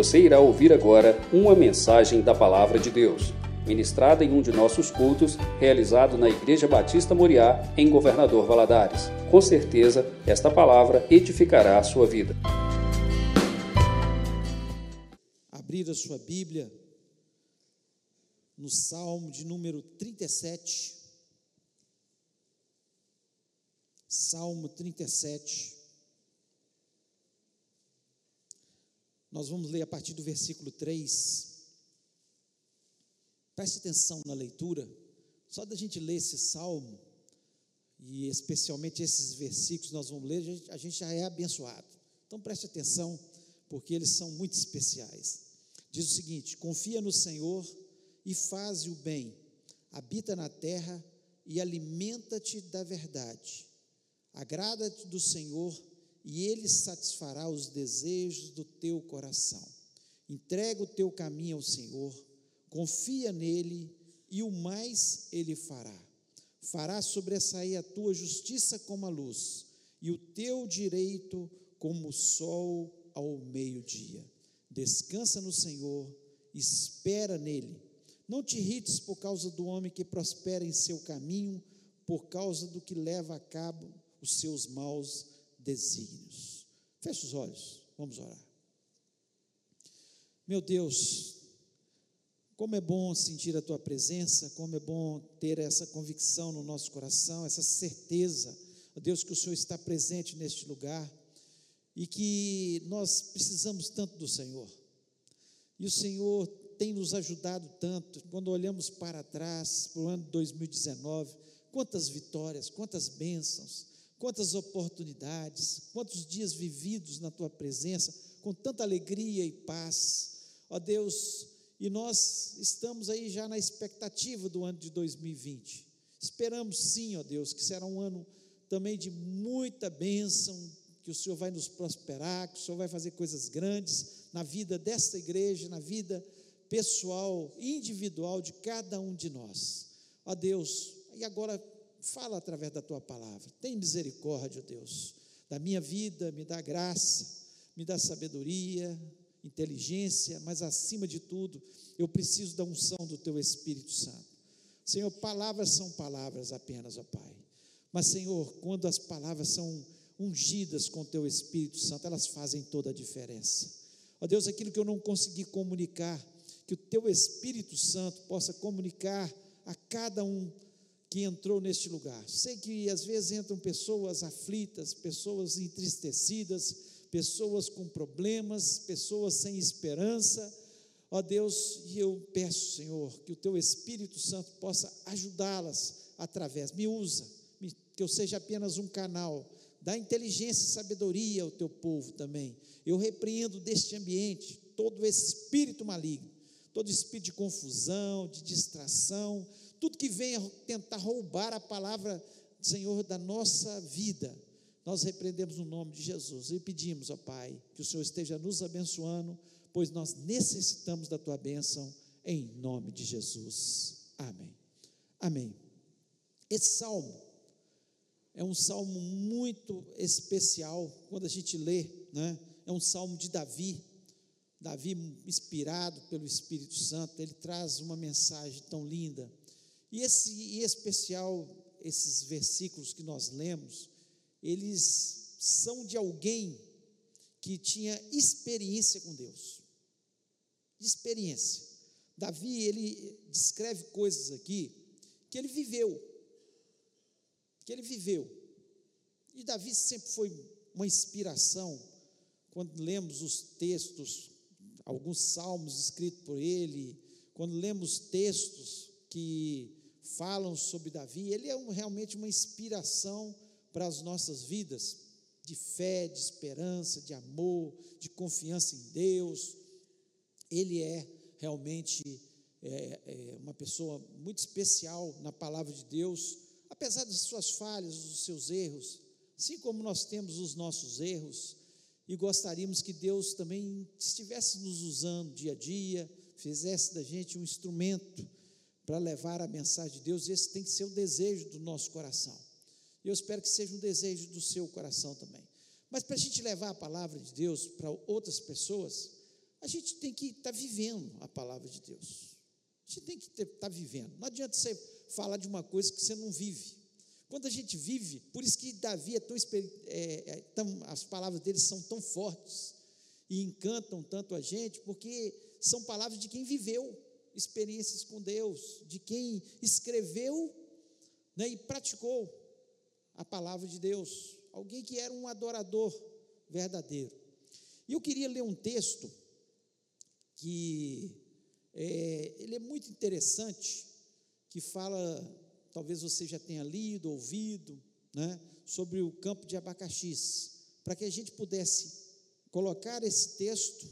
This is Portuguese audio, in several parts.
Você irá ouvir agora uma mensagem da Palavra de Deus, ministrada em um de nossos cultos, realizado na Igreja Batista Moriá, em Governador Valadares. Com certeza, esta palavra edificará a sua vida. Abrir a sua Bíblia no Salmo de número 37. Salmo 37. Nós vamos ler a partir do versículo 3. Preste atenção na leitura. Só da gente ler esse salmo, e especialmente esses versículos nós vamos ler, a gente já é abençoado. Então preste atenção, porque eles são muito especiais. Diz o seguinte: confia no Senhor e faz o bem, habita na terra e alimenta-te da verdade. Agrada-te do Senhor e ele satisfará os desejos do teu coração. Entrega o teu caminho ao Senhor, confia nele e o mais ele fará. Fará sobressair a tua justiça como a luz e o teu direito como o sol ao meio-dia. Descansa no Senhor, espera nele. Não te irrites por causa do homem que prospera em seu caminho, por causa do que leva a cabo os seus maus desígnios. Feche os olhos, vamos orar. Meu Deus, como é bom sentir a tua presença, como é bom ter essa convicção no nosso coração, essa certeza, Deus, que o Senhor está presente neste lugar e que nós precisamos tanto do Senhor. E o Senhor tem nos ajudado tanto, quando olhamos para trás, para o ano de 2019, quantas vitórias, quantas bênçãos, quantas oportunidades, quantos dias vividos na tua presença, com tanta alegria e paz. Ó Deus, e nós estamos aí já na expectativa do ano de 2020. Esperamos sim, ó Deus, que será um ano também de muita bênção, que o Senhor vai nos prosperar, que o Senhor vai fazer coisas grandes na vida desta igreja, na vida pessoal, individual de cada um de nós. Ó Deus, e agora fala através da tua palavra. Tem misericórdia, Deus, da minha vida, me dá graça, me dá sabedoria, inteligência, mas acima de tudo, eu preciso da unção do teu Espírito Santo. Senhor, palavras são palavras apenas, ó Pai. Mas, Senhor, quando as palavras são ungidas com o teu Espírito Santo, elas fazem toda a diferença. Ó Deus, aquilo que eu não consegui comunicar, que o teu Espírito Santo possa comunicar a cada um que entrou neste lugar. Sei que às vezes entram pessoas aflitas, pessoas entristecidas, pessoas com problemas, pessoas sem esperança. Ó Deus, e eu peço, Senhor, que o teu Espírito Santo possa ajudá-las através. Me usa, que eu seja apenas um canal. Dá inteligência e sabedoria ao teu povo também. Eu repreendo deste ambiente todo espírito maligno, todo espírito de confusão, de distração, tudo que venha tentar roubar a palavra, Senhor, da nossa vida, nós repreendemos no nome de Jesus e pedimos, ó Pai, que o Senhor esteja nos abençoando, pois nós necessitamos da tua bênção, em nome de Jesus. Amém. Amém. Esse salmo é um salmo muito especial, quando a gente lê, né? É um salmo de Davi. Davi, inspirado pelo Espírito Santo, ele traz uma mensagem tão linda e esse, em especial, esses versículos que nós lemos, eles são de alguém que tinha experiência com Deus. Experiência. Davi, ele descreve coisas aqui que ele viveu. Que ele viveu. E Davi sempre foi uma inspiração quando lemos os textos, alguns salmos escritos por ele, quando lemos textos que falam sobre Davi, ele é um, realmente uma inspiração para as nossas vidas, de fé, de esperança, de amor, de confiança em Deus. Ele é realmente é, é uma pessoa muito especial na palavra de Deus, apesar das suas falhas, dos seus erros, assim como nós temos os nossos erros, e gostaríamos que Deus também estivesse nos usando dia a dia, fizesse da gente um instrumento para levar a mensagem de Deus, esse tem que ser o desejo do nosso coração. E eu espero que seja um desejo do seu coração também. Mas para a gente levar a palavra de Deus para outras pessoas, a gente tem que estar tá vivendo a palavra de Deus. A gente tem que estar tá vivendo. Não adianta você falar de uma coisa que você não vive. Quando a gente vive, por isso que Davi é tão, é, é, tão as palavras dele são tão fortes e encantam tanto a gente, porque são palavras de quem viveu experiências com Deus, de quem escreveu né, e praticou a palavra de Deus, alguém que era um adorador verdadeiro. E eu queria ler um texto que é, ele é muito interessante, que fala, talvez você já tenha lido, ouvido, né, sobre o campo de abacaxis, para que a gente pudesse colocar esse texto,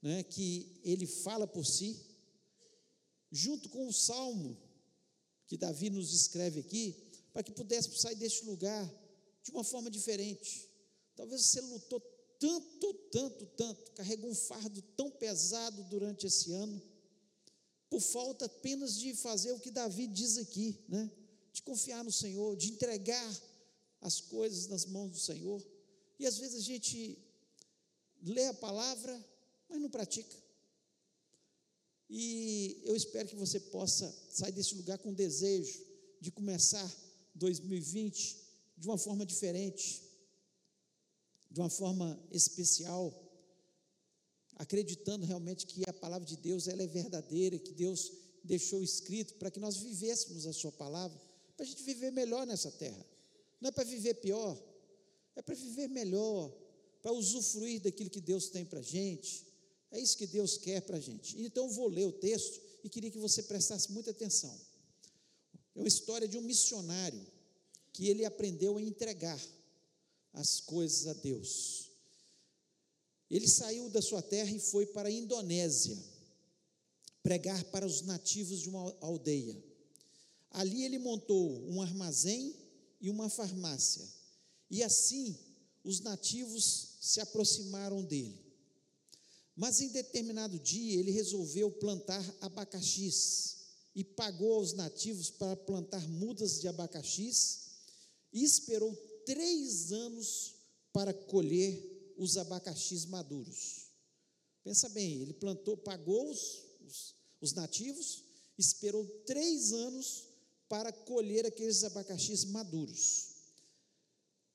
né, que ele fala por si, junto com o salmo que Davi nos escreve aqui, para que pudéssemos sair deste lugar de uma forma diferente. Talvez você lutou tanto, tanto, tanto, carregou um fardo tão pesado durante esse ano, por falta apenas de fazer o que Davi diz aqui, né? De confiar no Senhor, de entregar as coisas nas mãos do Senhor. E às vezes a gente lê a palavra, mas não pratica. E eu espero que você possa sair desse lugar com desejo de começar 2020 de uma forma diferente, de uma forma especial, acreditando realmente que a palavra de Deus ela é verdadeira, que Deus deixou escrito para que nós vivêssemos a sua palavra, para a gente viver melhor nessa terra. Não é para viver pior, é para viver melhor, para usufruir daquilo que Deus tem para a gente, é isso que Deus quer para a gente. Então eu vou ler o texto e queria que você prestasse muita atenção. É uma história de um missionário que ele aprendeu a entregar as coisas a Deus. Ele saiu da sua terra e foi para a Indonésia pregar para os nativos de uma aldeia. Ali ele montou um armazém e uma farmácia. E assim os nativos se aproximaram dele. Mas em determinado dia ele resolveu plantar abacaxis e pagou aos nativos para plantar mudas de abacaxis e esperou três anos para colher os abacaxis maduros. Pensa bem, ele plantou, pagou os, os, os nativos, esperou três anos para colher aqueles abacaxis maduros.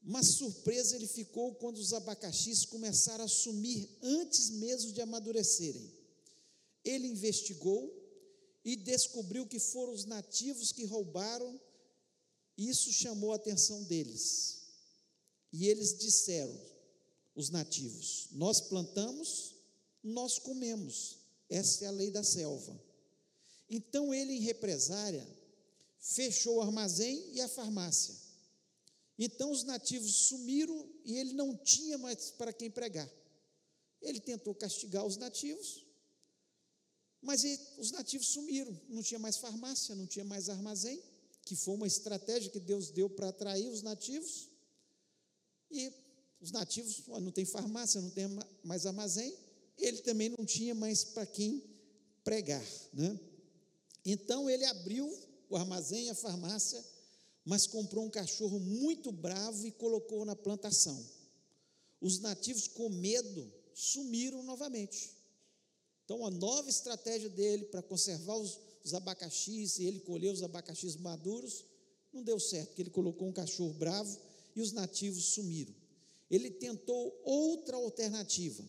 Uma surpresa ele ficou quando os abacaxis começaram a sumir antes mesmo de amadurecerem. Ele investigou e descobriu que foram os nativos que roubaram, isso chamou a atenção deles. E eles disseram, os nativos: Nós plantamos, nós comemos, essa é a lei da selva. Então ele, em represária, fechou o armazém e a farmácia então os nativos sumiram e ele não tinha mais para quem pregar. Ele tentou castigar os nativos, mas ele, os nativos sumiram, não tinha mais farmácia, não tinha mais armazém, que foi uma estratégia que Deus deu para atrair os nativos. E os nativos não tem farmácia, não tem mais armazém, ele também não tinha mais para quem pregar, né? Então ele abriu o armazém, a farmácia mas comprou um cachorro muito bravo e colocou na plantação. Os nativos, com medo, sumiram novamente. Então, a nova estratégia dele para conservar os, os abacaxis e ele colher os abacaxis maduros não deu certo, porque ele colocou um cachorro bravo e os nativos sumiram. Ele tentou outra alternativa.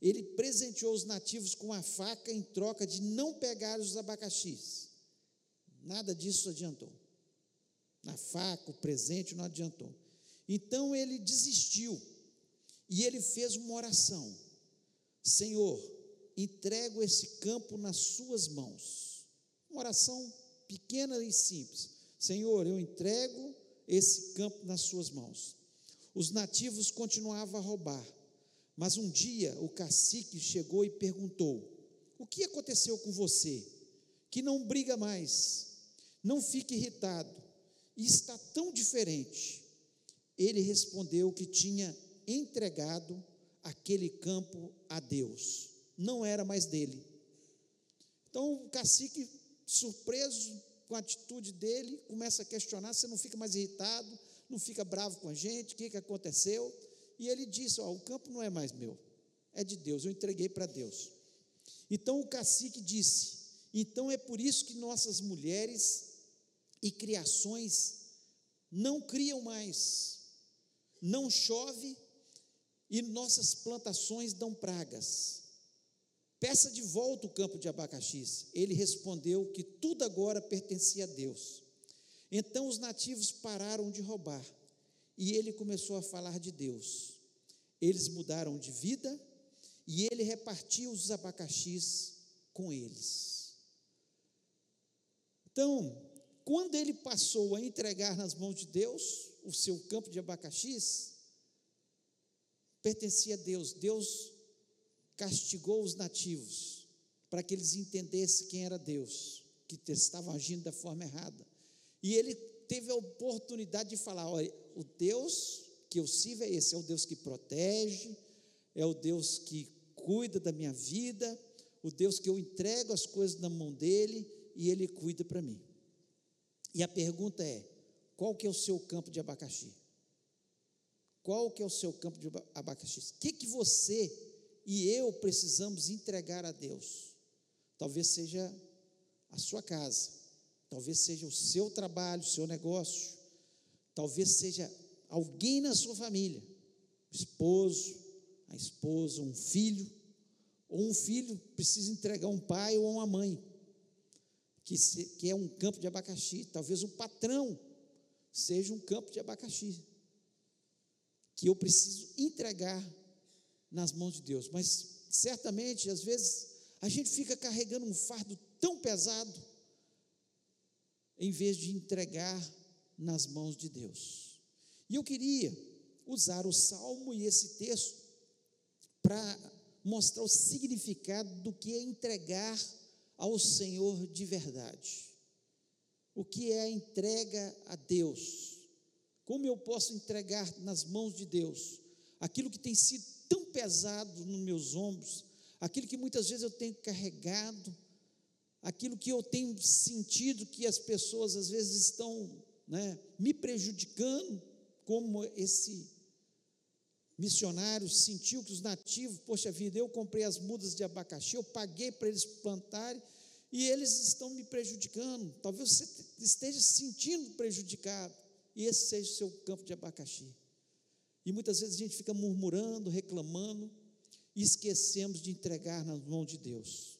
Ele presenteou os nativos com a faca em troca de não pegar os abacaxis. Nada disso adiantou na faca, o presente, não adiantou. Então ele desistiu e ele fez uma oração: Senhor, entrego esse campo nas Suas mãos. Uma oração pequena e simples: Senhor, eu entrego esse campo nas Suas mãos. Os nativos continuavam a roubar, mas um dia o cacique chegou e perguntou: O que aconteceu com você? Que não briga mais, não fique irritado e está tão diferente. Ele respondeu que tinha entregado aquele campo a Deus, não era mais dele. Então o cacique, surpreso com a atitude dele, começa a questionar: você não fica mais irritado, não fica bravo com a gente, o que, que aconteceu? E ele disse: o campo não é mais meu, é de Deus, eu entreguei para Deus. Então o cacique disse: então é por isso que nossas mulheres e criações não criam mais, não chove e nossas plantações dão pragas. Peça de volta o campo de abacaxis. Ele respondeu que tudo agora pertencia a Deus. Então os nativos pararam de roubar e ele começou a falar de Deus. Eles mudaram de vida e ele repartiu os abacaxis com eles. Então, quando ele passou a entregar nas mãos de Deus o seu campo de abacaxis, pertencia a Deus. Deus castigou os nativos para que eles entendessem quem era Deus, que estavam agindo da forma errada. E ele teve a oportunidade de falar: olha, o Deus que eu sirvo é esse, é o Deus que protege, é o Deus que cuida da minha vida, o Deus que eu entrego as coisas na mão dele e ele cuida para mim. E a pergunta é: qual que é o seu campo de abacaxi? Qual que é o seu campo de abacaxi? O que, que você e eu precisamos entregar a Deus? Talvez seja a sua casa, talvez seja o seu trabalho, o seu negócio, talvez seja alguém na sua família, o esposo, a esposa, um filho, ou um filho precisa entregar um pai ou uma mãe, que, se, que é um campo de abacaxi, talvez o patrão seja um campo de abacaxi, que eu preciso entregar nas mãos de Deus, mas certamente, às vezes, a gente fica carregando um fardo tão pesado, em vez de entregar nas mãos de Deus. E eu queria usar o salmo e esse texto para mostrar o significado do que é entregar ao Senhor de verdade. O que é a entrega a Deus? Como eu posso entregar nas mãos de Deus aquilo que tem sido tão pesado nos meus ombros, aquilo que muitas vezes eu tenho carregado, aquilo que eu tenho sentido que as pessoas às vezes estão né, me prejudicando, como esse missionário sentiu que os nativos, poxa vida, eu comprei as mudas de abacaxi, eu paguei para eles plantarem e eles estão me prejudicando. Talvez você esteja se sentindo prejudicado e esse seja o seu campo de abacaxi. E muitas vezes a gente fica murmurando, reclamando e esquecemos de entregar nas mãos de Deus.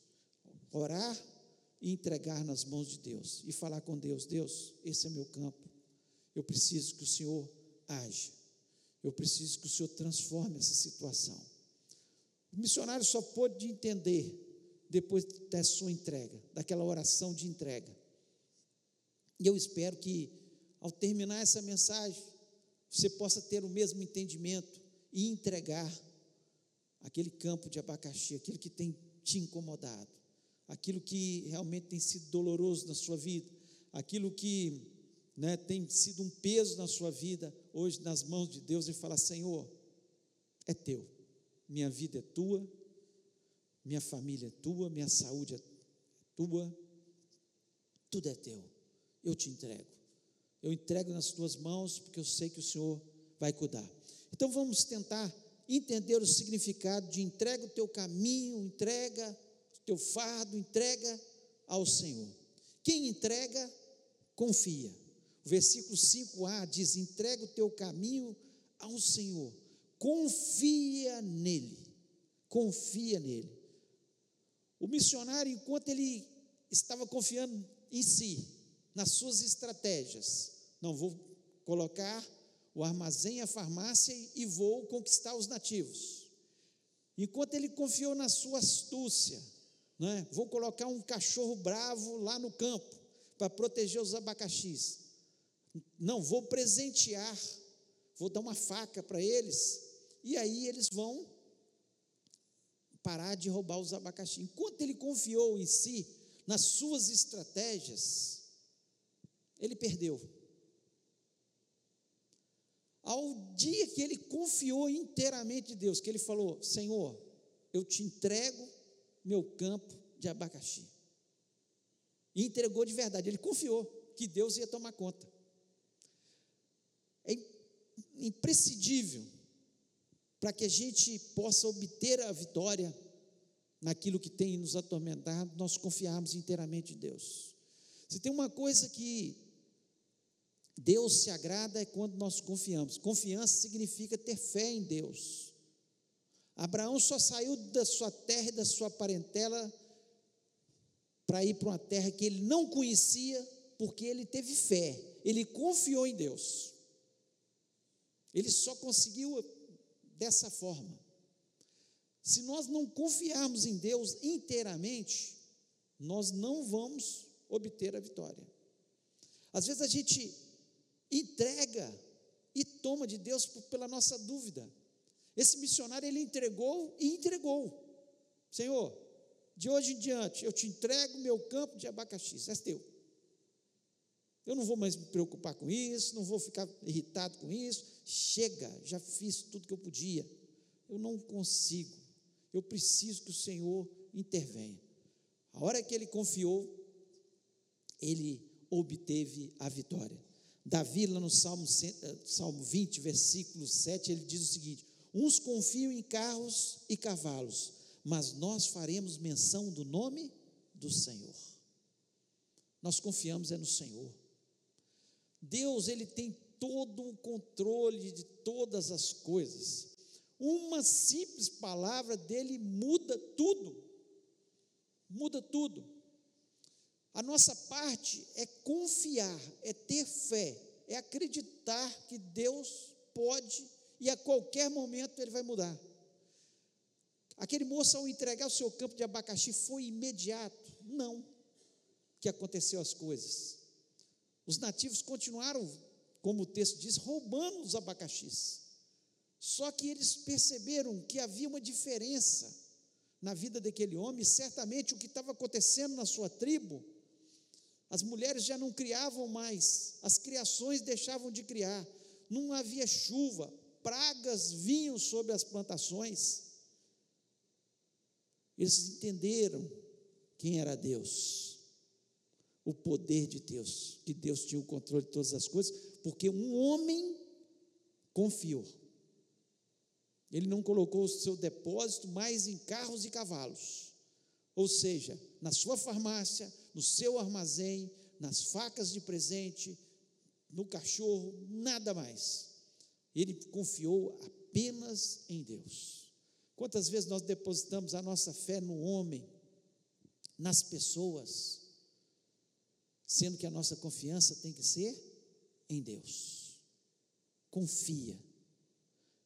Orar e entregar nas mãos de Deus e falar com Deus: Deus, esse é meu campo. Eu preciso que o Senhor age. Eu preciso que o Senhor transforme essa situação. O missionário só pôde entender depois da sua entrega, daquela oração de entrega. E eu espero que, ao terminar essa mensagem, você possa ter o mesmo entendimento e entregar aquele campo de abacaxi, aquilo que tem te incomodado, aquilo que realmente tem sido doloroso na sua vida, aquilo que né, tem sido um peso na sua vida, hoje nas mãos de Deus, e falar: Senhor, é teu, minha vida é tua, minha família é tua, minha saúde é tua, tudo é teu, eu te entrego, eu entrego nas tuas mãos, porque eu sei que o Senhor vai cuidar. Então vamos tentar entender o significado de entrega o teu caminho, entrega o teu fardo, entrega ao Senhor. Quem entrega, confia. O versículo 5a diz: entrega o teu caminho ao Senhor, confia nele, confia nele. O missionário, enquanto ele estava confiando em si, nas suas estratégias, não vou colocar o armazém, a farmácia e vou conquistar os nativos. Enquanto ele confiou na sua astúcia, é? vou colocar um cachorro bravo lá no campo para proteger os abacaxis. Não, vou presentear, vou dar uma faca para eles, e aí eles vão parar de roubar os abacaxi. Enquanto ele confiou em si, nas suas estratégias, ele perdeu. Ao dia que ele confiou inteiramente em Deus, que ele falou: Senhor, eu te entrego meu campo de abacaxi. E entregou de verdade, ele confiou que Deus ia tomar conta. É imprescindível para que a gente possa obter a vitória naquilo que tem nos atormentado, nós confiarmos inteiramente em Deus. Se tem uma coisa que Deus se agrada é quando nós confiamos. Confiança significa ter fé em Deus. Abraão só saiu da sua terra e da sua parentela para ir para uma terra que ele não conhecia, porque ele teve fé, ele confiou em Deus. Ele só conseguiu dessa forma. Se nós não confiarmos em Deus inteiramente, nós não vamos obter a vitória. Às vezes a gente entrega e toma de Deus pela nossa dúvida. Esse missionário ele entregou e entregou. Senhor, de hoje em diante eu te entrego meu campo de abacaxi, é teu. Eu não vou mais me preocupar com isso, não vou ficar irritado com isso. Chega, já fiz tudo que eu podia. Eu não consigo. Eu preciso que o Senhor intervenha. A hora que ele confiou, ele obteve a vitória. Davi, lá no Salmo, eh, Salmo 20, versículo 7, ele diz o seguinte: Uns confiam em carros e cavalos, mas nós faremos menção do nome do Senhor. Nós confiamos é no Senhor. Deus, ele tem todo o controle de todas as coisas. Uma simples palavra dele muda tudo. Muda tudo. A nossa parte é confiar, é ter fé, é acreditar que Deus pode e a qualquer momento ele vai mudar. Aquele moço, ao entregar o seu campo de abacaxi, foi imediato? Não, que aconteceu as coisas. Os nativos continuaram, como o texto diz, roubando os abacaxis. Só que eles perceberam que havia uma diferença na vida daquele homem, certamente o que estava acontecendo na sua tribo, as mulheres já não criavam mais, as criações deixavam de criar, não havia chuva, pragas vinham sobre as plantações. Eles entenderam quem era Deus o poder de Deus, que Deus tinha o controle de todas as coisas, porque um homem confiou. Ele não colocou o seu depósito mais em carros e cavalos, ou seja, na sua farmácia, no seu armazém, nas facas de presente, no cachorro, nada mais. Ele confiou apenas em Deus. Quantas vezes nós depositamos a nossa fé no homem, nas pessoas, sendo que a nossa confiança tem que ser em Deus. Confia.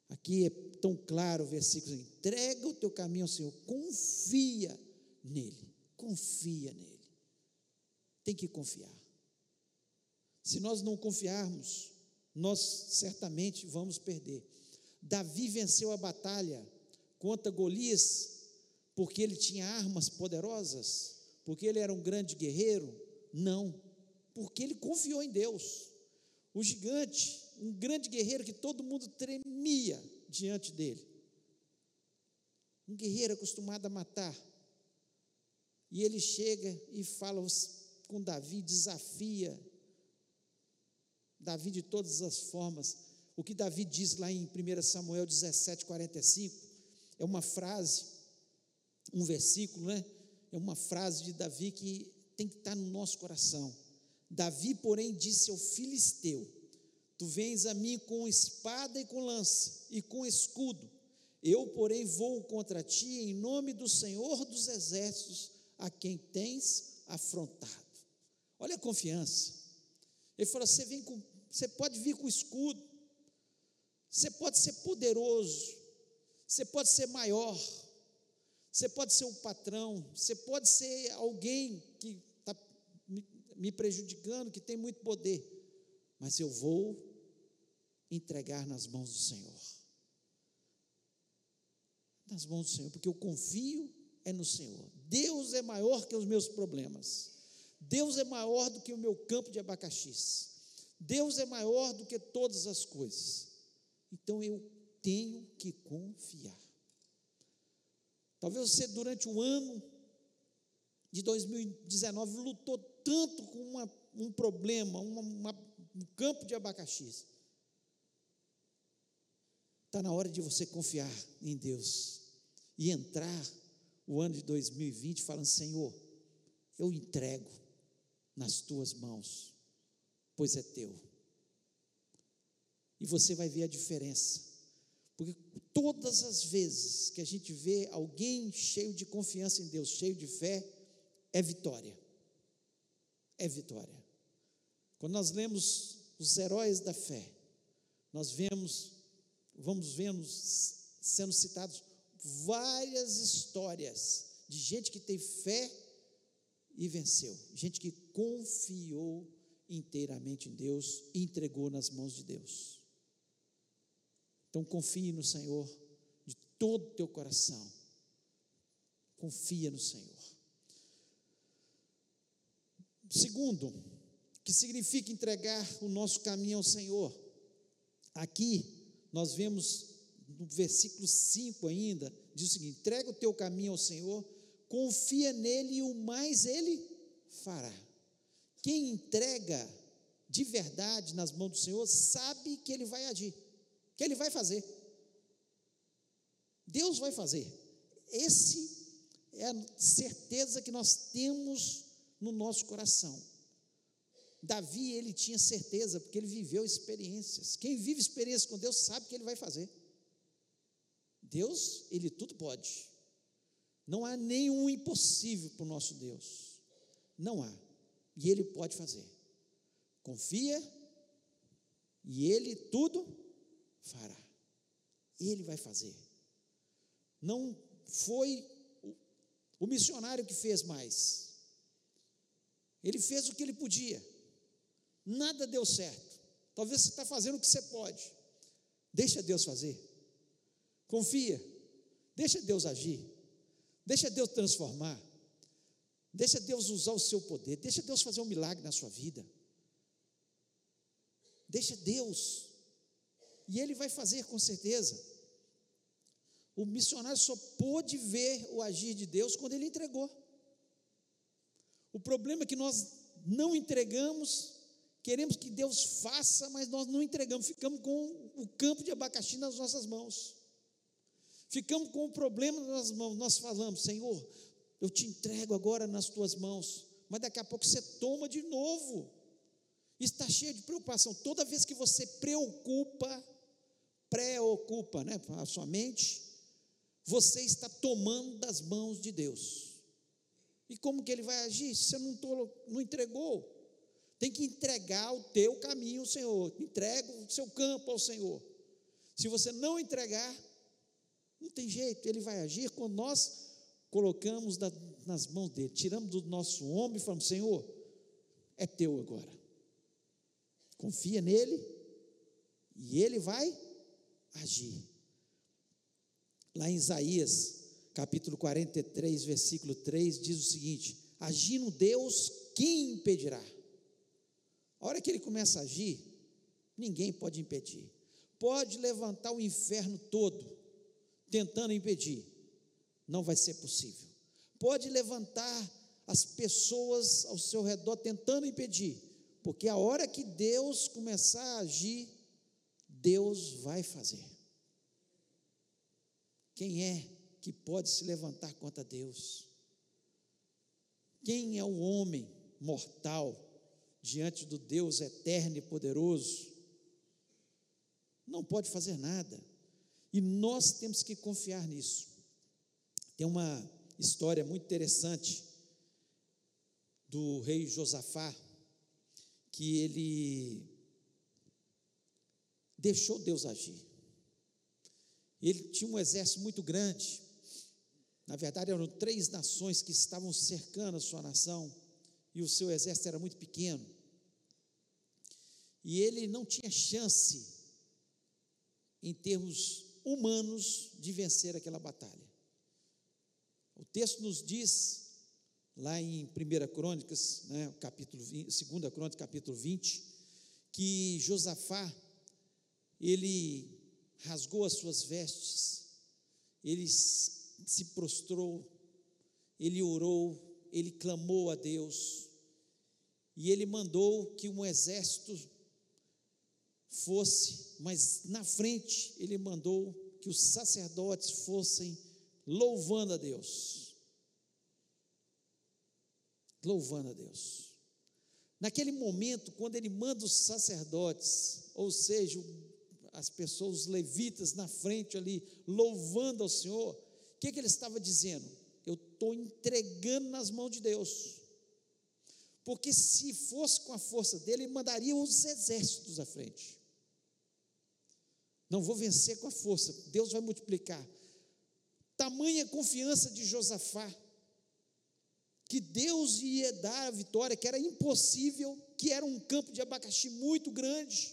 Aqui é tão claro o versículo: entrega o teu caminho ao Senhor, confia nele, confia nele. Tem que confiar. Se nós não confiarmos, nós certamente vamos perder. Davi venceu a batalha contra Golias porque ele tinha armas poderosas, porque ele era um grande guerreiro, não, porque ele confiou em Deus. O gigante, um grande guerreiro que todo mundo tremia diante dele. Um guerreiro acostumado a matar. E ele chega e fala com Davi, desafia Davi de todas as formas. O que Davi diz lá em 1 Samuel 17, 45, é uma frase, um versículo, né? É uma frase de Davi que tem que estar no nosso coração. Davi, porém, disse ao filisteu: Tu vens a mim com espada e com lança e com escudo. Eu, porém, vou contra ti em nome do Senhor dos exércitos, a quem tens afrontado. Olha a confiança. Ele falou: você, vem com, você pode vir com escudo, você pode ser poderoso, você pode ser maior, você pode ser um patrão, você pode ser alguém que está me prejudicando, que tem muito poder, mas eu vou entregar nas mãos do Senhor. Nas mãos do Senhor, porque eu confio é no Senhor. Deus é maior que os meus problemas. Deus é maior do que o meu campo de abacaxis. Deus é maior do que todas as coisas. Então eu tenho que confiar. Talvez você, durante o ano de 2019, lutou tanto com uma, um problema, uma, uma, um campo de abacaxis. Está na hora de você confiar em Deus e entrar o ano de 2020 falando: Senhor, eu entrego nas tuas mãos, pois é teu. E você vai ver a diferença. Porque todas as vezes que a gente vê alguém cheio de confiança em Deus, cheio de fé, é vitória. É vitória. Quando nós lemos os heróis da fé, nós vemos, vamos vendo sendo citados várias histórias de gente que tem fé e venceu, gente que confiou inteiramente em Deus e entregou nas mãos de Deus. Então confie no Senhor de todo o teu coração. Confia no Senhor. Segundo, que significa entregar o nosso caminho ao Senhor. Aqui nós vemos no versículo 5 ainda, diz o seguinte: entrega o teu caminho ao Senhor, confia nele e o mais ele fará. Quem entrega de verdade nas mãos do Senhor sabe que ele vai agir que Ele vai fazer. Deus vai fazer. Esse é a certeza que nós temos no nosso coração. Davi, ele tinha certeza, porque ele viveu experiências. Quem vive experiência com Deus sabe que ele vai fazer. Deus, ele tudo pode. Não há nenhum impossível para o nosso Deus. Não há. E ele pode fazer. Confia, e ele tudo fará. Ele vai fazer. Não foi o missionário que fez mais. Ele fez o que ele podia. Nada deu certo. Talvez você está fazendo o que você pode. Deixa Deus fazer. Confia. Deixa Deus agir. Deixa Deus transformar. Deixa Deus usar o seu poder. Deixa Deus fazer um milagre na sua vida. Deixa Deus e ele vai fazer com certeza. O missionário só pôde ver o agir de Deus quando ele entregou. O problema é que nós não entregamos, queremos que Deus faça, mas nós não entregamos, ficamos com o campo de abacaxi nas nossas mãos. Ficamos com o problema nas mãos. Nós falamos, Senhor, eu te entrego agora nas tuas mãos, mas daqui a pouco você toma de novo. Está cheio de preocupação. Toda vez que você preocupa, preocupa né, a sua mente, você está tomando das mãos de Deus. E como que ele vai agir se você não, tô, não entregou? Tem que entregar o teu caminho ao Senhor, entrega o seu campo ao Senhor. Se você não entregar, não tem jeito, ele vai agir quando nós colocamos da, nas mãos dele, tiramos do nosso ombro e falamos: Senhor, é teu agora. Confia nele e ele vai agir. Lá em Isaías, capítulo 43, versículo 3, diz o seguinte: Agindo Deus, quem impedirá? A hora que ele começa a agir, ninguém pode impedir. Pode levantar o inferno todo, tentando impedir, não vai ser possível. Pode levantar as pessoas ao seu redor tentando impedir, porque a hora que Deus começar a agir, Deus vai fazer. Quem é que pode se levantar contra Deus? Quem é o homem mortal diante do Deus eterno e poderoso? Não pode fazer nada. E nós temos que confiar nisso. Tem uma história muito interessante do rei Josafá, que ele deixou Deus agir. Ele tinha um exército muito grande. Na verdade, eram três nações que estavam cercando a sua nação, e o seu exército era muito pequeno. E ele não tinha chance, em termos humanos, de vencer aquela batalha. O texto nos diz, lá em 1 Crônicas, né, capítulo 20, 2 Crônicas, capítulo 20, que Josafá ele rasgou as suas vestes, ele se prostrou, ele orou, ele clamou a Deus, e ele mandou que um exército fosse, mas na frente ele mandou que os sacerdotes fossem louvando a Deus. Louvando a Deus. Naquele momento, quando ele manda os sacerdotes, ou seja, as pessoas, os levitas na frente ali, louvando ao Senhor, o que, que ele estava dizendo? Eu estou entregando nas mãos de Deus. Porque se fosse com a força dele, ele mandaria os exércitos à frente. Não vou vencer com a força, Deus vai multiplicar. Tamanha confiança de Josafá, que Deus ia dar a vitória, que era impossível, que era um campo de abacaxi muito grande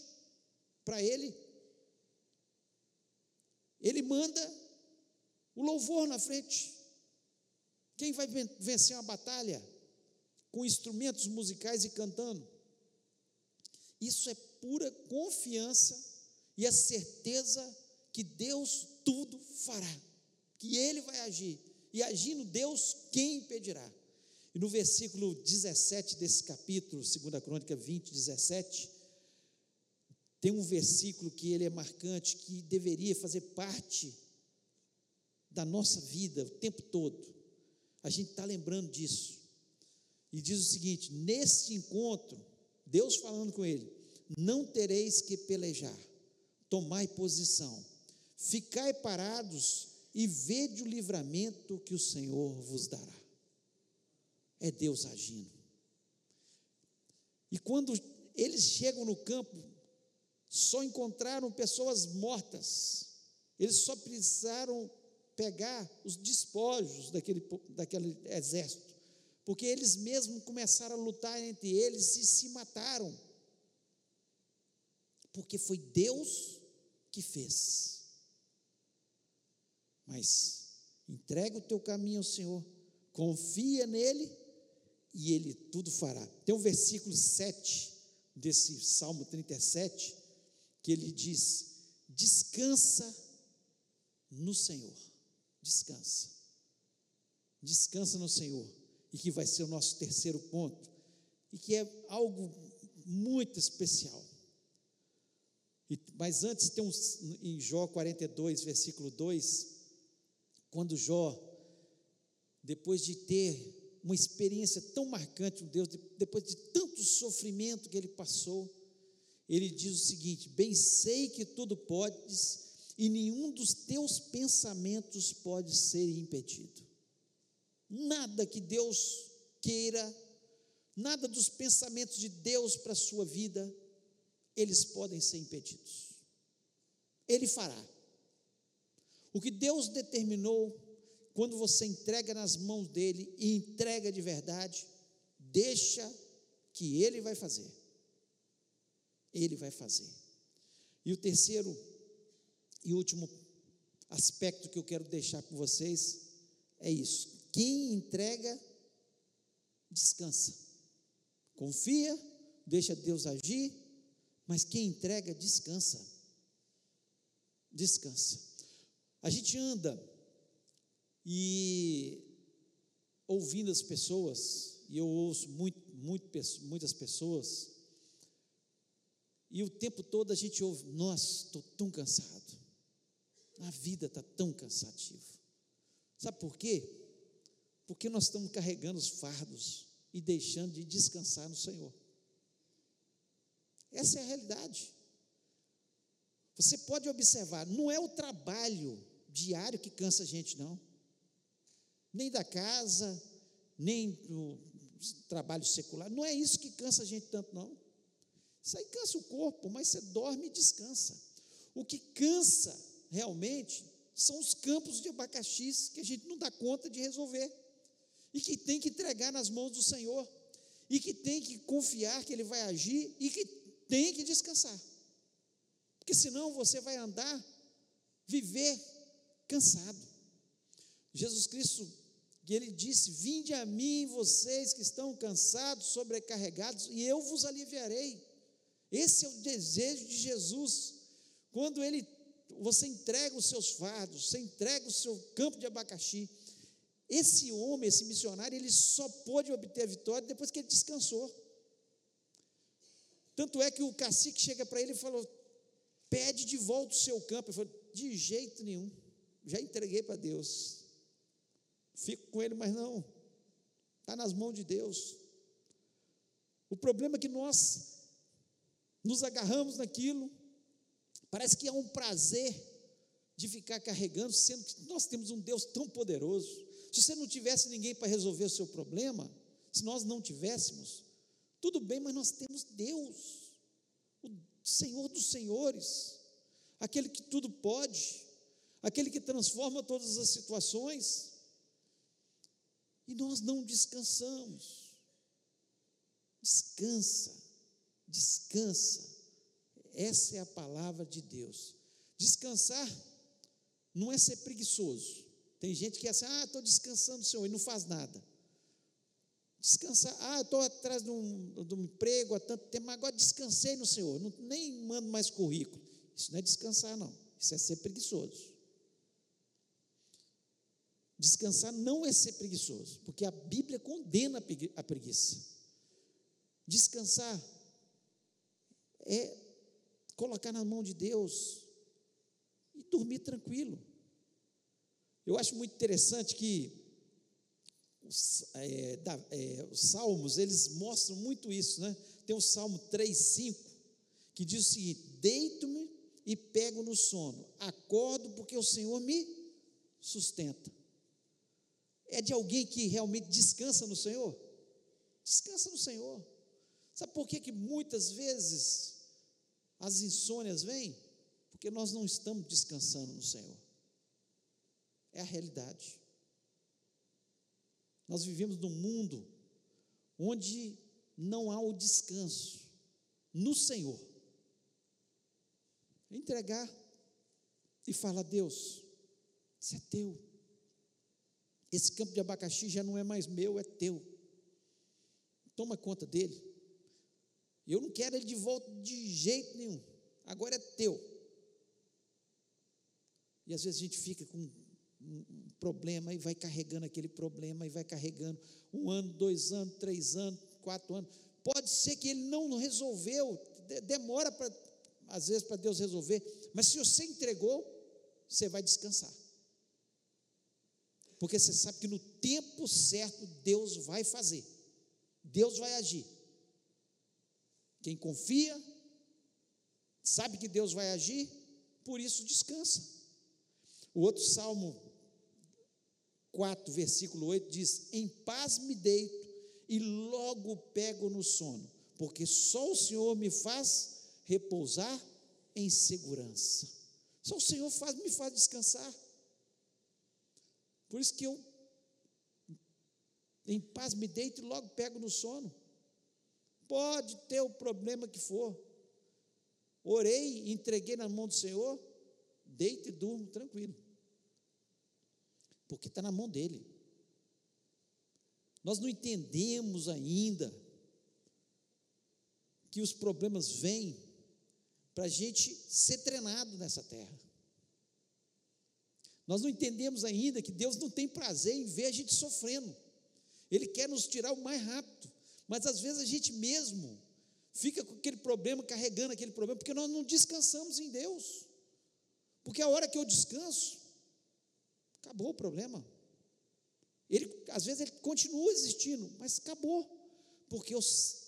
para ele. Manda o louvor na frente. Quem vai vencer uma batalha com instrumentos musicais e cantando? Isso é pura confiança e a certeza que Deus tudo fará, que Ele vai agir, e agindo Deus, quem impedirá? E no versículo 17 desse capítulo, 2 Crônica 20, 17, tem um versículo que ele é marcante, que deveria fazer parte da nossa vida o tempo todo. A gente está lembrando disso. E diz o seguinte: neste encontro, Deus falando com ele, não tereis que pelejar, tomai posição, ficai parados e vede o livramento que o Senhor vos dará. É Deus agindo. E quando eles chegam no campo, só encontraram pessoas mortas, eles só precisaram pegar os despojos daquele, daquele exército, porque eles mesmos começaram a lutar entre eles e se mataram, porque foi Deus que fez. Mas entrega o teu caminho ao Senhor, confia nele e ele tudo fará. Tem um versículo 7 desse Salmo 37 que ele diz: Descansa no Senhor. Descansa. Descansa no Senhor. E que vai ser o nosso terceiro ponto. E que é algo muito especial. E, mas antes tem um, em Jó 42, versículo 2, quando Jó, depois de ter uma experiência tão marcante com Deus, depois de tanto sofrimento que ele passou, ele diz o seguinte: Bem sei que tudo podes, e nenhum dos teus pensamentos pode ser impedido. Nada que Deus queira, nada dos pensamentos de Deus para a sua vida eles podem ser impedidos. Ele fará. O que Deus determinou, quando você entrega nas mãos dele e entrega de verdade, deixa que ele vai fazer. Ele vai fazer. E o terceiro e último aspecto que eu quero deixar com vocês é isso. Quem entrega, descansa. Confia, deixa Deus agir mas quem entrega, descansa. Descansa. A gente anda e ouvindo as pessoas, e eu ouço muito, muito, muitas pessoas, e o tempo todo a gente ouve: Nossa, estou tão cansado. A vida está tão cansativa. Sabe por quê? Porque nós estamos carregando os fardos e deixando de descansar no Senhor. Essa é a realidade. Você pode observar, não é o trabalho diário que cansa a gente, não. Nem da casa, nem do trabalho secular. Não é isso que cansa a gente tanto, não. Isso aí cansa o corpo, mas você dorme e descansa. O que cansa realmente são os campos de abacaxis que a gente não dá conta de resolver e que tem que entregar nas mãos do Senhor e que tem que confiar que Ele vai agir e que tem que descansar. Porque senão você vai andar, viver cansado. Jesus Cristo, ele disse: Vinde a mim, vocês que estão cansados, sobrecarregados, e eu vos aliviarei. Esse é o desejo de Jesus. Quando ele, você entrega os seus fardos, você entrega o seu campo de abacaxi. Esse homem, esse missionário, ele só pôde obter a vitória depois que ele descansou. Tanto é que o cacique chega para ele e falou: pede de volta o seu campo. Ele falou: de jeito nenhum, já entreguei para Deus. Fico com ele, mas não, está nas mãos de Deus. O problema é que nós nos agarramos naquilo, parece que há um prazer de ficar carregando, sendo que nós temos um Deus tão poderoso. Se você não tivesse ninguém para resolver o seu problema, se nós não tivéssemos, tudo bem, mas nós temos Deus, o Senhor dos Senhores, aquele que tudo pode, aquele que transforma todas as situações, e nós não descansamos. Descansa, descansa. Essa é a palavra de Deus. Descansar não é ser preguiçoso. Tem gente que é assim, ah, estou descansando, Senhor, e não faz nada. Descansar, ah, estou atrás de um, de um, emprego há tanto tempo, mas agora descansei no Senhor, não, nem mando mais currículo. Isso não é descansar, não. Isso é ser preguiçoso. Descansar não é ser preguiçoso, porque a Bíblia condena a preguiça. Descansar é colocar na mão de Deus e dormir tranquilo. Eu acho muito interessante que os, é, da, é, os salmos, eles mostram muito isso, né? Tem o Salmo 3, 5, que diz o seguinte: Deito-me e pego no sono, acordo porque o Senhor me sustenta. É de alguém que realmente descansa no Senhor? Descansa no Senhor. Sabe por que, que muitas vezes as insônias vêm? Porque nós não estamos descansando no Senhor. É a realidade. Nós vivemos num mundo onde não há o descanso no Senhor. Entregar e falar: Deus, isso é teu. Esse campo de abacaxi já não é mais meu, é teu. Toma conta dele. Eu não quero ele de volta de jeito nenhum. Agora é teu. E às vezes a gente fica com um problema e vai carregando aquele problema e vai carregando um ano, dois anos, três anos, quatro anos. Pode ser que ele não resolveu, demora para, às vezes para Deus resolver, mas se você entregou, você vai descansar. Porque você sabe que no tempo certo Deus vai fazer, Deus vai agir. Quem confia, sabe que Deus vai agir, por isso descansa. O outro salmo 4, versículo 8 diz: Em paz me deito e logo pego no sono, porque só o Senhor me faz repousar em segurança. Só o Senhor faz, me faz descansar. Por isso que eu, em paz, me deito e logo pego no sono. Pode ter o problema que for. Orei, entreguei na mão do Senhor, deito e durmo tranquilo porque está na mão dele. Nós não entendemos ainda que os problemas vêm para a gente ser treinado nessa terra. Nós não entendemos ainda que Deus não tem prazer em ver a gente sofrendo. Ele quer nos tirar o mais rápido. Mas às vezes a gente mesmo fica com aquele problema, carregando aquele problema, porque nós não descansamos em Deus. Porque a hora que eu descanso, Acabou o problema. Ele, às vezes ele continua existindo, mas acabou, porque eu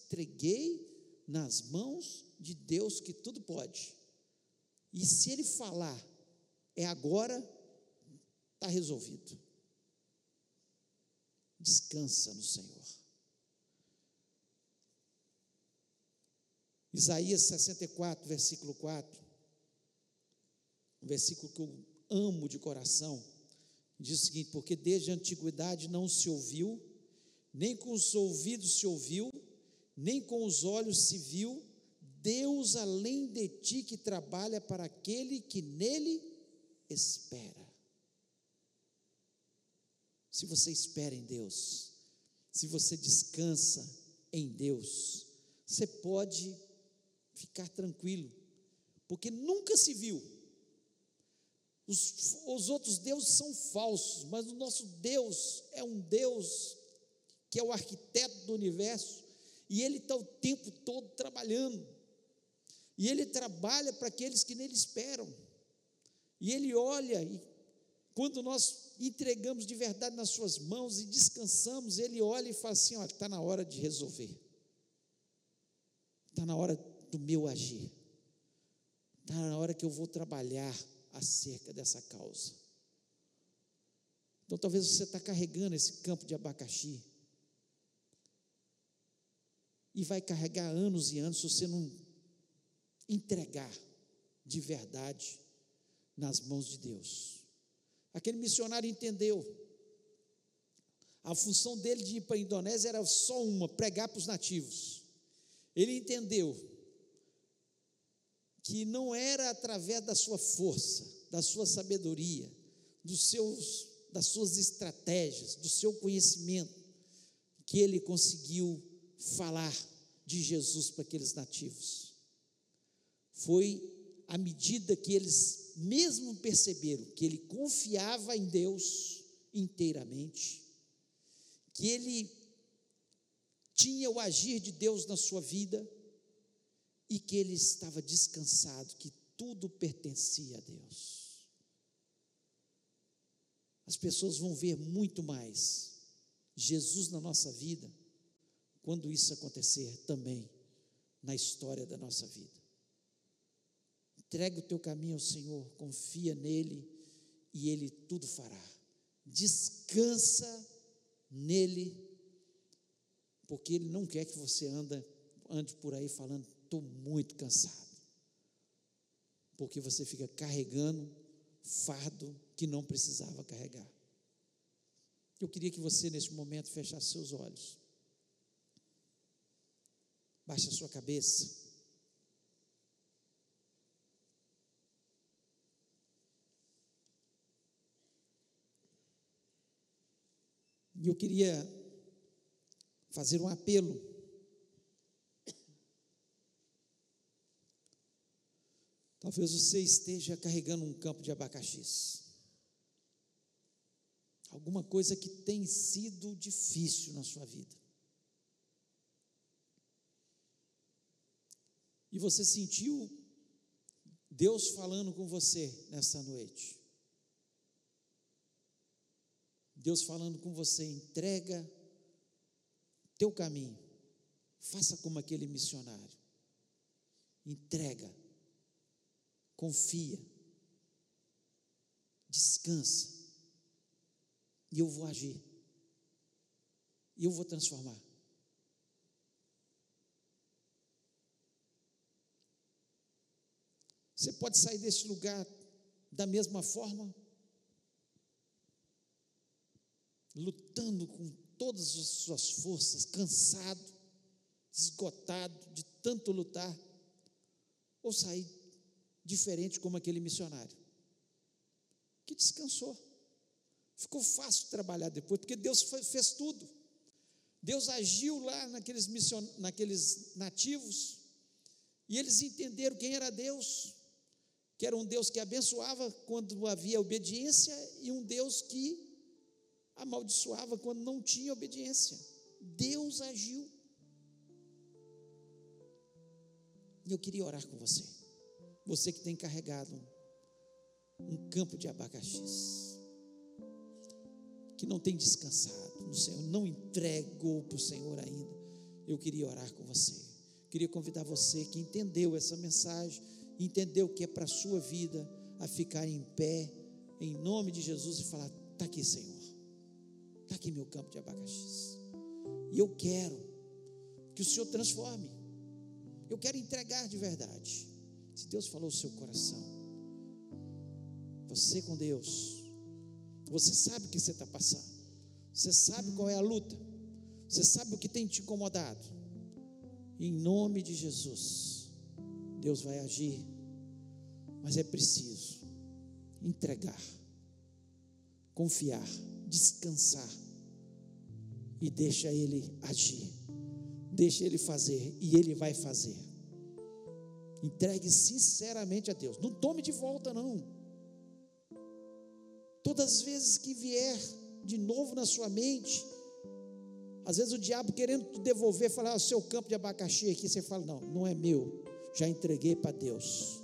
entreguei nas mãos de Deus que tudo pode. E se ele falar, é agora, está resolvido. Descansa no Senhor. Isaías 64, versículo 4, um versículo que eu amo de coração. Diz o seguinte: porque desde a antiguidade não se ouviu, nem com os ouvidos se ouviu, nem com os olhos se viu, Deus além de ti que trabalha para aquele que nele espera. Se você espera em Deus, se você descansa em Deus, você pode ficar tranquilo, porque nunca se viu os, os outros deuses são falsos, mas o nosso Deus é um Deus que é o arquiteto do universo e ele está o tempo todo trabalhando. E ele trabalha para aqueles que nele esperam. E ele olha e quando nós entregamos de verdade nas suas mãos e descansamos, ele olha e fala assim: olha, está na hora de resolver. Está na hora do meu agir. Está na hora que eu vou trabalhar acerca dessa causa. Então talvez você está carregando esse campo de abacaxi. E vai carregar anos e anos se você não entregar de verdade nas mãos de Deus. Aquele missionário entendeu. A função dele de ir para a Indonésia era só uma: pregar para os nativos. Ele entendeu que não era através da sua força, da sua sabedoria, dos seus, das suas estratégias, do seu conhecimento, que ele conseguiu falar de Jesus para aqueles nativos. Foi à medida que eles mesmo perceberam que ele confiava em Deus inteiramente, que ele tinha o agir de Deus na sua vida e que ele estava descansado, que tudo pertencia a Deus. As pessoas vão ver muito mais Jesus na nossa vida quando isso acontecer também na história da nossa vida. Entrega o teu caminho ao Senhor, confia nele e ele tudo fará. Descansa nele, porque ele não quer que você anda, ande por aí falando, estou muito cansado. Porque você fica carregando fardo que não precisava carregar. Eu queria que você, neste momento, fechasse seus olhos. Baixe a sua cabeça. E eu queria fazer um apelo. Talvez você esteja carregando um campo de abacaxis. Alguma coisa que tem sido difícil na sua vida. E você sentiu Deus falando com você nessa noite. Deus falando com você, entrega teu caminho. Faça como aquele missionário. Entrega. Confia. Descansa. E eu vou agir. E eu vou transformar. Você pode sair deste lugar da mesma forma lutando com todas as suas forças, cansado, esgotado de tanto lutar, ou sair diferente como aquele missionário, que descansou. Ficou fácil trabalhar depois, porque Deus fez tudo. Deus agiu lá naqueles, mission, naqueles nativos, e eles entenderam quem era Deus, que era um Deus que abençoava quando havia obediência e um Deus que amaldiçoava quando não tinha obediência. Deus agiu. E eu queria orar com você. Você que tem carregado um, campo de abacaxis, que não tem descansado no Senhor, não entregou para o Senhor ainda. Eu queria orar com você. Queria convidar você que entendeu essa mensagem, entendeu que é para a sua vida, a ficar em pé, em nome de Jesus, e falar: está aqui, Senhor. Está aqui meu campo de abacaxis. E eu quero que o Senhor transforme. Eu quero entregar de verdade. Se Deus falou o seu coração, você com Deus, você sabe o que você está passando, você sabe qual é a luta, você sabe o que tem te incomodado. Em nome de Jesus, Deus vai agir, mas é preciso entregar, confiar descansar e deixa Ele agir, deixa Ele fazer e Ele vai fazer. Entregue sinceramente a Deus, não tome de volta, não. Todas as vezes que vier de novo na sua mente, às vezes o diabo querendo te devolver, falar: ah, o seu campo de abacaxi aqui, você fala: não, não é meu, já entreguei para Deus.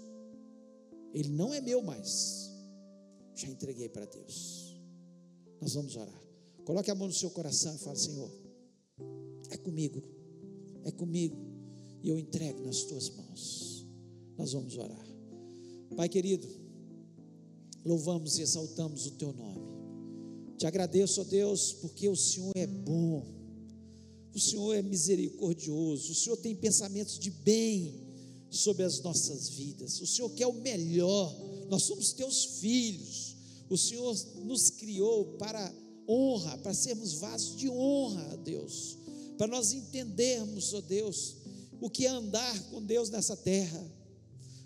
Ele não é meu mais. Já entreguei para Deus. Nós vamos orar. Coloque a mão no seu coração e fale: Senhor, é comigo, é comigo, e eu entrego nas tuas mãos. Nós vamos orar. Pai querido, louvamos e exaltamos o teu nome. Te agradeço, ó Deus, porque o Senhor é bom, o Senhor é misericordioso, o Senhor tem pensamentos de bem sobre as nossas vidas, o Senhor quer o melhor, nós somos teus filhos, o Senhor nos criou para honra, para sermos vasos de honra a Deus, para nós entendermos, ó Deus, o que é andar com Deus nessa terra.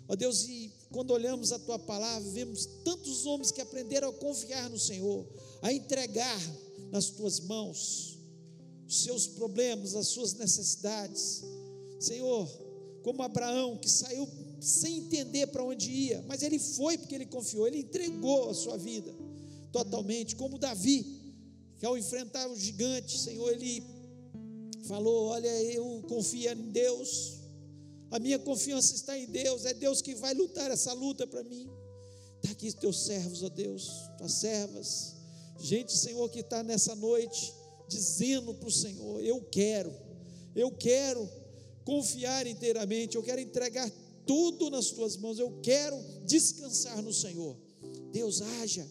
Ó Deus, e quando olhamos a tua palavra, vemos tantos homens que aprenderam a confiar no Senhor, a entregar nas tuas mãos os seus problemas, as suas necessidades. Senhor, como Abraão que saiu sem entender para onde ia, mas ele foi porque ele confiou, ele entregou a sua vida totalmente, como Davi, que ao enfrentar o gigante, Senhor, ele falou: Olha, eu confio em Deus, a minha confiança está em Deus, é Deus que vai lutar essa luta para mim. Está aqui teus servos, ó Deus, tuas servas, gente, Senhor, que está nessa noite dizendo para o Senhor: Eu quero, eu quero confiar inteiramente, eu quero entregar tudo nas tuas mãos, eu quero descansar no Senhor. Deus, haja,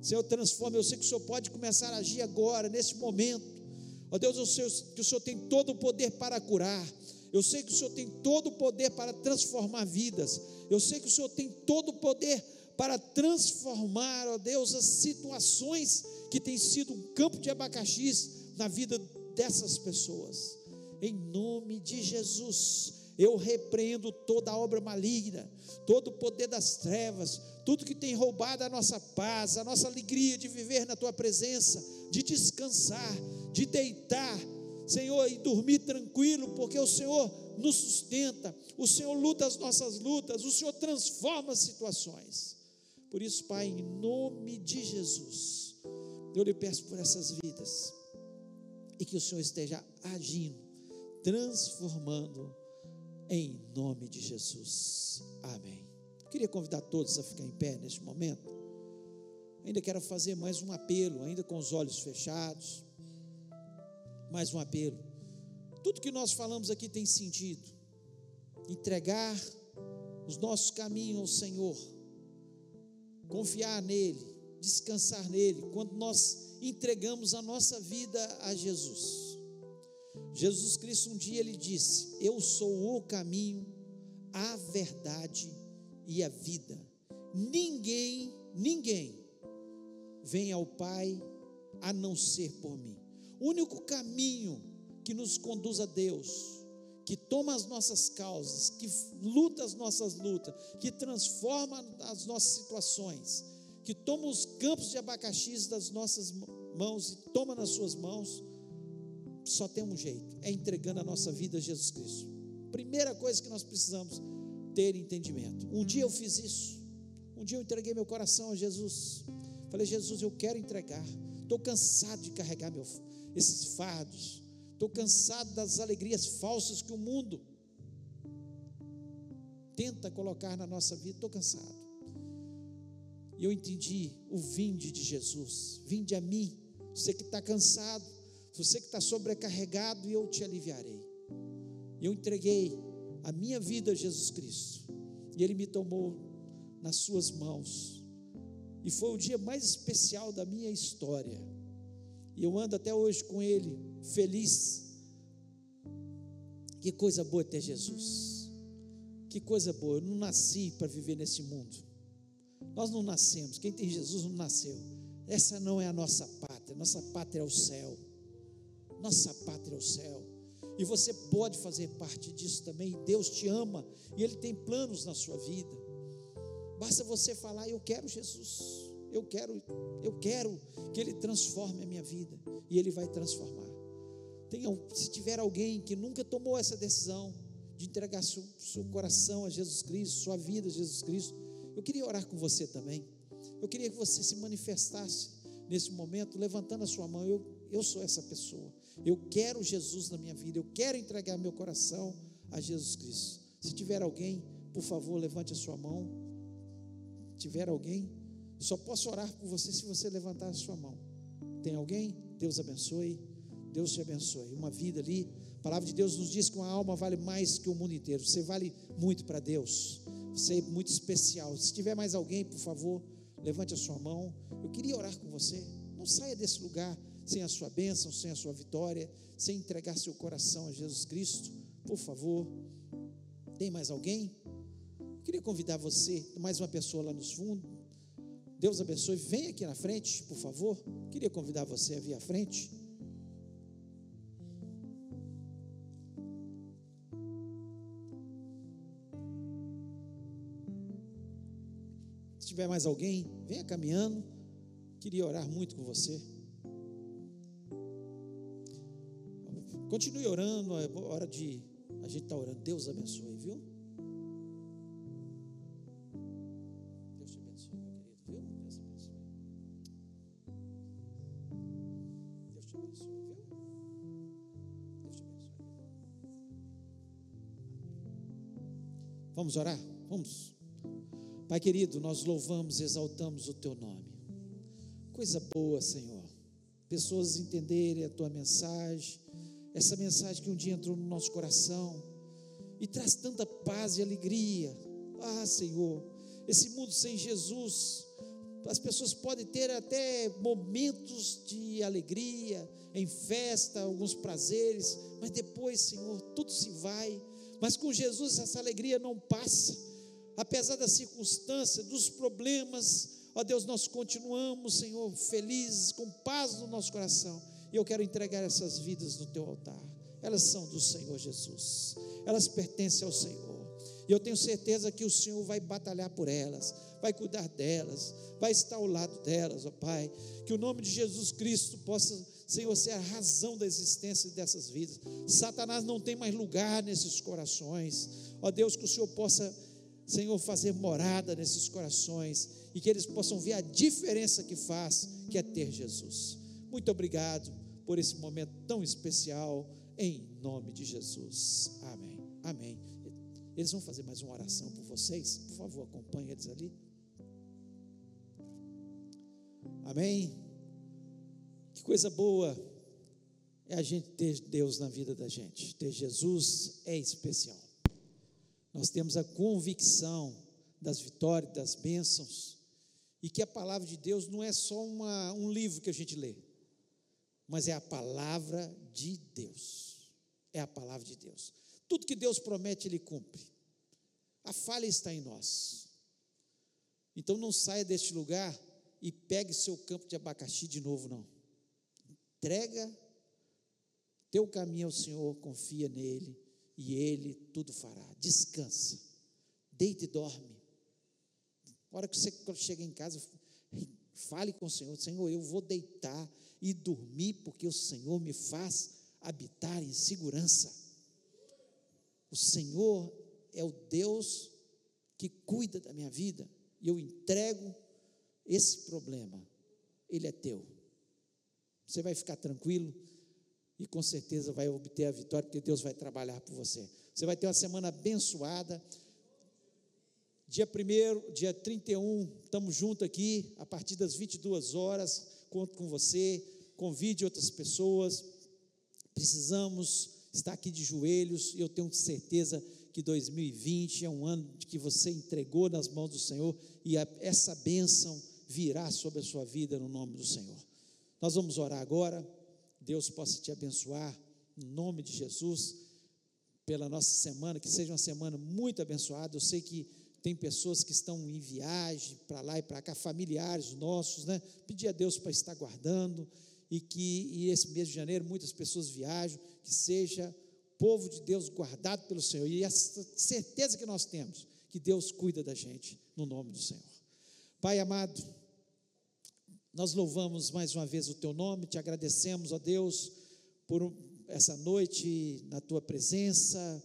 Senhor, transforma. Eu sei que o Senhor pode começar a agir agora, nesse momento. Ó Deus, eu sei que o Senhor tem todo o poder para curar. Eu sei que o Senhor tem todo o poder para transformar vidas. Eu sei que o Senhor tem todo o poder para transformar, ó Deus, as situações que têm sido um campo de abacaxis na vida dessas pessoas. Em nome de Jesus, eu repreendo toda obra maligna, todo o poder das trevas, tudo que tem roubado a nossa paz, a nossa alegria de viver na tua presença, de descansar, de deitar, Senhor, e dormir tranquilo, porque o Senhor nos sustenta, o Senhor luta as nossas lutas, o Senhor transforma as situações. Por isso, Pai, em nome de Jesus, eu lhe peço por essas vidas e que o Senhor esteja agindo, transformando em nome de Jesus. Amém. Queria convidar todos a ficar em pé neste momento. Ainda quero fazer mais um apelo, ainda com os olhos fechados. Mais um apelo. Tudo que nós falamos aqui tem sentido. Entregar os nossos caminhos ao Senhor, confiar nele, descansar nele, quando nós entregamos a nossa vida a Jesus. Jesus Cristo um dia ele disse: Eu sou o caminho, a verdade e a vida. Ninguém, ninguém vem ao Pai a não ser por mim. Único caminho que nos conduz a Deus, que toma as nossas causas, que luta as nossas lutas, que transforma as nossas situações, que toma os campos de abacaxis das nossas mãos e toma nas suas mãos, só tem um jeito: é entregando a nossa vida a Jesus Cristo. Primeira coisa que nós precisamos ter entendimento. Um dia eu fiz isso. Um dia eu entreguei meu coração a Jesus. Falei, Jesus, eu quero entregar. Estou cansado de carregar meu, esses fardos. Estou cansado das alegrias falsas que o mundo tenta colocar na nossa vida. Estou cansado. E eu entendi o vinde de Jesus. Vinde a mim. Você que está cansado, você que está sobrecarregado, e eu te aliviarei. Eu entreguei a minha vida a Jesus Cristo, e Ele me tomou nas Suas mãos, e foi o dia mais especial da minha história, e eu ando até hoje com Ele, feliz. Que coisa boa ter Jesus, que coisa boa. Eu não nasci para viver nesse mundo, nós não nascemos, quem tem Jesus não nasceu. Essa não é a nossa pátria, nossa pátria é o céu. Nossa pátria é o céu. E você pode fazer parte disso também. Deus te ama e Ele tem planos na sua vida. Basta você falar: Eu quero Jesus. Eu quero, eu quero que Ele transforme a minha vida. E Ele vai transformar. Tenha, se tiver alguém que nunca tomou essa decisão de entregar seu, seu coração a Jesus Cristo, sua vida a Jesus Cristo, eu queria orar com você também. Eu queria que você se manifestasse nesse momento, levantando a sua mão. Eu, eu sou essa pessoa. Eu quero Jesus na minha vida. Eu quero entregar meu coração a Jesus Cristo. Se tiver alguém, por favor, levante a sua mão. Se tiver alguém, só posso orar por você se você levantar a sua mão. Tem alguém? Deus abençoe. Deus te abençoe. Uma vida ali. A palavra de Deus nos diz que uma alma vale mais que o mundo inteiro. Você vale muito para Deus. Você é muito especial. Se tiver mais alguém, por favor, levante a sua mão. Eu queria orar com você. Não saia desse lugar sem a sua bênção, sem a sua vitória, sem entregar seu coração a Jesus Cristo. Por favor. Tem mais alguém? Eu queria convidar você, mais uma pessoa lá nos fundos. Deus abençoe. Vem aqui na frente, por favor. Queria convidar você a vir à frente. tiver mais alguém, venha caminhando. Queria orar muito com você. Continue orando, é hora de. A gente está orando. Deus abençoe, viu? Vamos orar? Vamos. Pai querido, nós louvamos, exaltamos o teu nome. Coisa boa, Senhor. Pessoas entenderem a tua mensagem, essa mensagem que um dia entrou no nosso coração e traz tanta paz e alegria. Ah, Senhor, esse mundo sem Jesus, as pessoas podem ter até momentos de alegria, em festa, alguns prazeres, mas depois, Senhor, tudo se vai. Mas com Jesus essa alegria não passa apesar da circunstância, dos problemas, ó Deus, nós continuamos, Senhor, felizes, com paz no nosso coração. E eu quero entregar essas vidas no teu altar. Elas são do Senhor Jesus. Elas pertencem ao Senhor. E eu tenho certeza que o Senhor vai batalhar por elas, vai cuidar delas, vai estar ao lado delas, ó Pai. Que o nome de Jesus Cristo possa, Senhor, ser a razão da existência dessas vidas. Satanás não tem mais lugar nesses corações. Ó Deus, que o Senhor possa Senhor, fazer morada nesses corações e que eles possam ver a diferença que faz, que é ter Jesus. Muito obrigado por esse momento tão especial, em nome de Jesus. Amém. Amém. Eles vão fazer mais uma oração por vocês. Por favor, acompanhe eles ali. Amém. Que coisa boa é a gente ter Deus na vida da gente. Ter Jesus é especial. Nós temos a convicção das vitórias, das bênçãos, e que a palavra de Deus não é só uma, um livro que a gente lê, mas é a palavra de Deus. É a palavra de Deus. Tudo que Deus promete, Ele cumpre. A falha está em nós. Então não saia deste lugar e pegue seu campo de abacaxi de novo, não. Entrega teu caminho ao Senhor, confia nele e Ele tudo fará. Descansa, deite e dorme. A hora que você chega em casa, fale com o Senhor: Senhor, eu vou deitar e dormir, porque o Senhor me faz habitar em segurança. O Senhor é o Deus que cuida da minha vida, e eu entrego esse problema, ele é teu. Você vai ficar tranquilo e com certeza vai obter a vitória, porque Deus vai trabalhar por você. Você vai ter uma semana abençoada. Dia 1, dia 31, estamos juntos aqui, a partir das 22 horas. Conto com você, convide outras pessoas. Precisamos estar aqui de joelhos, e eu tenho certeza que 2020 é um ano que você entregou nas mãos do Senhor, e essa bênção virá sobre a sua vida no nome do Senhor. Nós vamos orar agora. Deus possa te abençoar, em nome de Jesus, pela nossa semana, que seja uma semana muito abençoada. Eu sei que tem pessoas que estão em viagem para lá e para cá, familiares nossos, né? Pedir a Deus para estar guardando e que e esse mês de janeiro muitas pessoas viajam, que seja povo de Deus guardado pelo Senhor. E essa certeza que nós temos, que Deus cuida da gente, no nome do Senhor. Pai amado, nós louvamos mais uma vez o teu nome, te agradecemos, ó Deus, por essa noite na tua presença,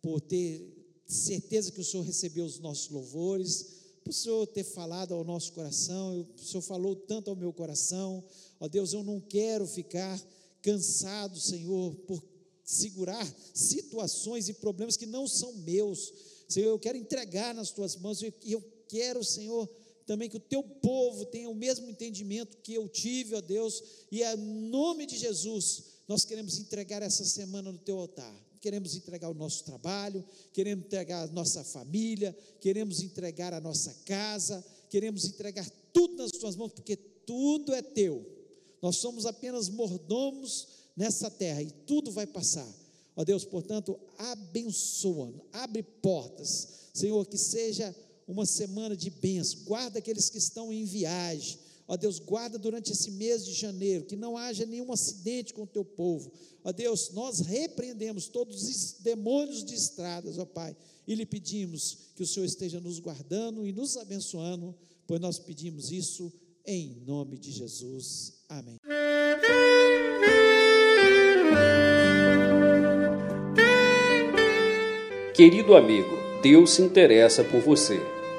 por ter certeza que o Senhor recebeu os nossos louvores, por o Senhor ter falado ao nosso coração, o Senhor falou tanto ao meu coração, ó Deus, eu não quero ficar cansado, Senhor, por segurar situações e problemas que não são meus. Senhor, eu quero entregar nas tuas mãos e eu quero, Senhor, também que o teu povo tenha o mesmo entendimento que eu tive, ó Deus, e em nome de Jesus, nós queremos entregar essa semana no teu altar. Queremos entregar o nosso trabalho, queremos entregar a nossa família, queremos entregar a nossa casa, queremos entregar tudo nas tuas mãos, porque tudo é teu. Nós somos apenas mordomos nessa terra e tudo vai passar. Ó Deus, portanto, abençoa, abre portas, Senhor, que seja uma semana de bênção. Guarda aqueles que estão em viagem. Ó Deus, guarda durante esse mês de janeiro, que não haja nenhum acidente com o teu povo. Ó Deus, nós repreendemos todos os demônios de estradas, ó Pai, e lhe pedimos que o Senhor esteja nos guardando e nos abençoando, pois nós pedimos isso em nome de Jesus. Amém. Querido amigo, Deus se interessa por você.